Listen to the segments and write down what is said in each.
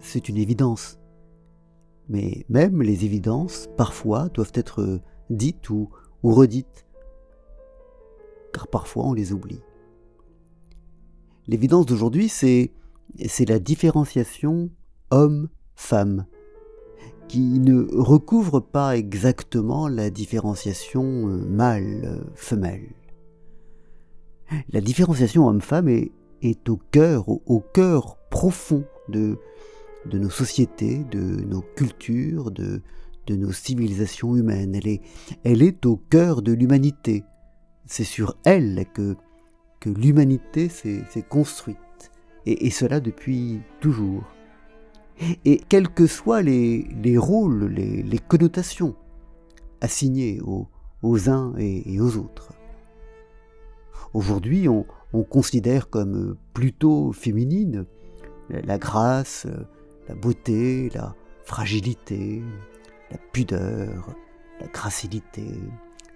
C'est une évidence. Mais même les évidences, parfois, doivent être dites ou, redites, car parfois on les oublie. L'évidence d'aujourd'hui, c'est, c'est la différenciation homme-femme, qui ne recouvre pas exactement la différenciation mâle-femelle. La différenciation homme-femme est, est, au cœur, au, cœur profond de, de nos sociétés, de nos cultures, de, nos civilisations humaines. Elle est, au cœur de l'humanité. C'est sur elle que, que l'humanité s'est construite, et, cela depuis toujours. Et quels que soient les, les rôles, les, connotations assignées aux, uns et, aux autres. Aujourd'hui, on, on, considère comme plutôt féminine la, la grâce, la beauté, la fragilité, la pudeur, la gracilité,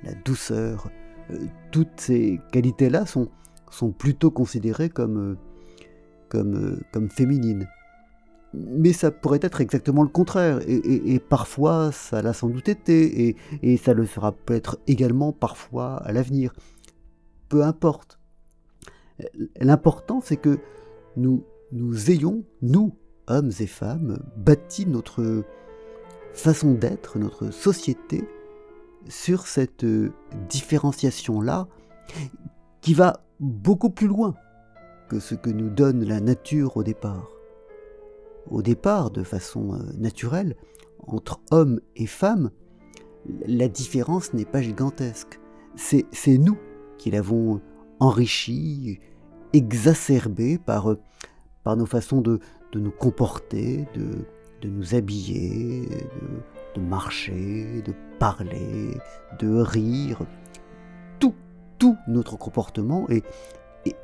la douceur, euh, toutes ces qualités-là sont, plutôt considérées comme, euh, comme, euh, féminines. Mais ça pourrait être exactement le contraire, et parfois ça l'a sans doute été, et, et ça le sera peut-être également parfois à l'avenir. Peu importe. L'important c'est que nous, nous ayons, nous, hommes et femmes, bâti notre façon d'être, notre société, sur cette différenciation-là, qui va beaucoup plus loin que ce que nous donne la nature au départ. Au départ, de façon naturelle, entre hommes et femmes, la différence n'est pas gigantesque. C'est nous qui l'avons enrichie, exacerbée par, par nos façons de, nous comporter, de, nous habiller, de, marcher, de parler, de rire. Tout, tout notre comportement est,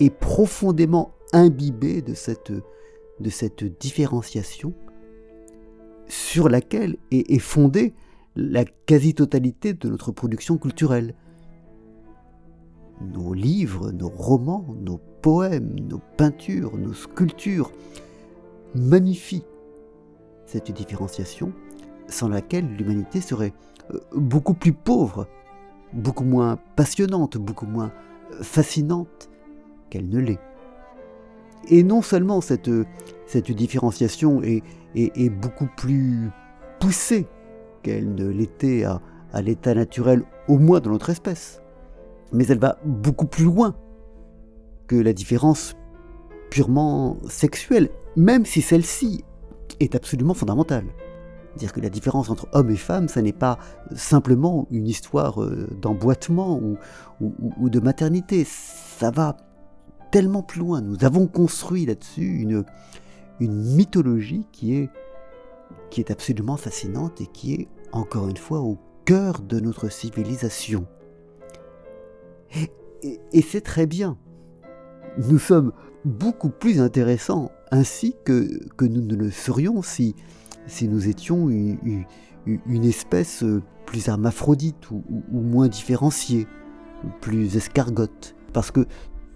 est, profondément imbibé de cette, de différenciation sur laquelle est fondée la quasi-totalité de notre production culturelle. Nos livres, nos romans, nos poèmes, nos peintures, nos sculptures magnifient cette différenciation sans laquelle l'humanité serait beaucoup plus pauvre, beaucoup moins passionnante, beaucoup moins fascinante qu'elle ne l'est. Et non seulement cette, cette différenciation est, est, est, beaucoup plus poussée qu'elle ne l'était à, à l'état naturel, au moins dans notre espèce, mais elle va beaucoup plus loin que la différence purement sexuelle, même si celle-ci est absolument fondamentale. Dire que la différence entre hommes et femmes, ça n'est pas simplement une histoire d'emboîtement ou, de maternité, ça va tellement plus loin. Nous avons construit là-dessus une, une mythologie qui est, qui est absolument fascinante et qui est, encore une fois, au cœur de notre civilisation. Et, c'est très bien. Nous sommes beaucoup plus intéressants ainsi que, que nous ne le serions si, si nous étions une, espèce plus hermaphrodite ou, moins différenciée, plus escargote. Parce que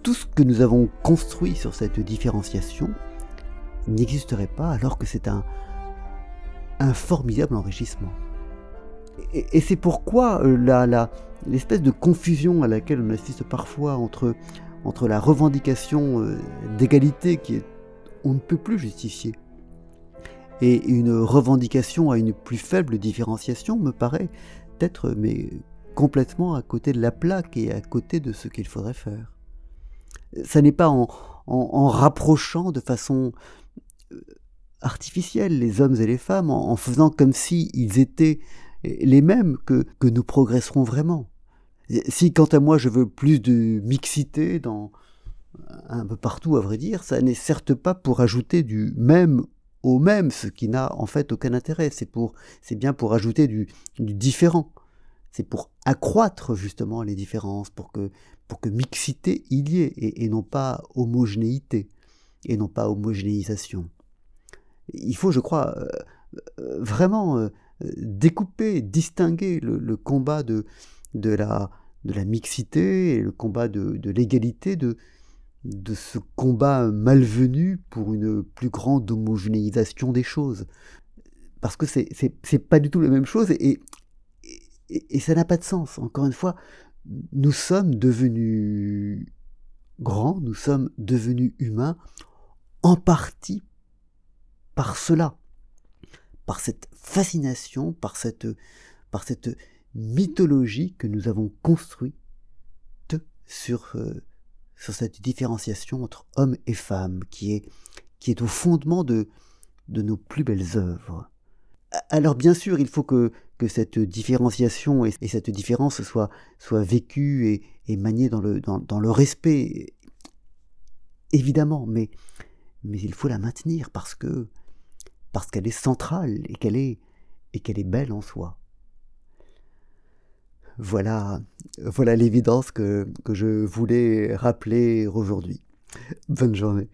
tout ce que nous avons construit sur cette différenciation n'existerait pas alors que c'est un, un formidable enrichissement. Et, c'est pourquoi la, l'espèce de confusion à laquelle on assiste parfois entre, entre la revendication d'égalité qui est on ne peut plus justifier. Et une revendication à une plus faible différenciation me paraît être mais complètement à côté de la plaque et à côté de ce qu'il faudrait faire. Ça n'est pas en, en, rapprochant de façon artificielle les hommes et les femmes, en, en faisant comme si ils étaient les mêmes que, que nous progresserons vraiment. Si quant à moi je veux plus de mixité dans, un peu partout à vrai dire, ça n'est certes pas pour ajouter du même au même, ce qui n'a en fait aucun intérêt. C'est pour, c'est bien pour ajouter du, du différent. C'est pour accroître justement les différences, pour que, pour que mixité il y ait, et, non pas homogénéité, et non pas homogénéisation. Il faut, je crois, euh, vraiment euh, découper, distinguer le, combat de, de, la, de la mixité et le combat de, de l'égalité de, de ce combat malvenu pour une plus grande homogénéisation des choses. Parce que c'est, c'est, pas du tout la même chose et, et ça n'a pas de sens. Encore une fois, nous sommes devenus grands, nous sommes devenus humains en partie par cela, par cette fascination, par cette, par cette mythologie que nous avons construite sur, euh, sur cette différenciation entre homme et femme qui est, qui est au fondement de, de nos plus belles œuvres. Alors bien sûr, il faut que, que cette différenciation et, cette différence soit, soit vécue et, et maniée dans le, dans le respect, évidemment, mais, mais il faut la maintenir parce que parce qu'elle est centrale et qu'elle est et qu'elle est belle en soi. Voilà, voilà l'évidence que, que je voulais rappeler aujourd'hui. Bonne journée.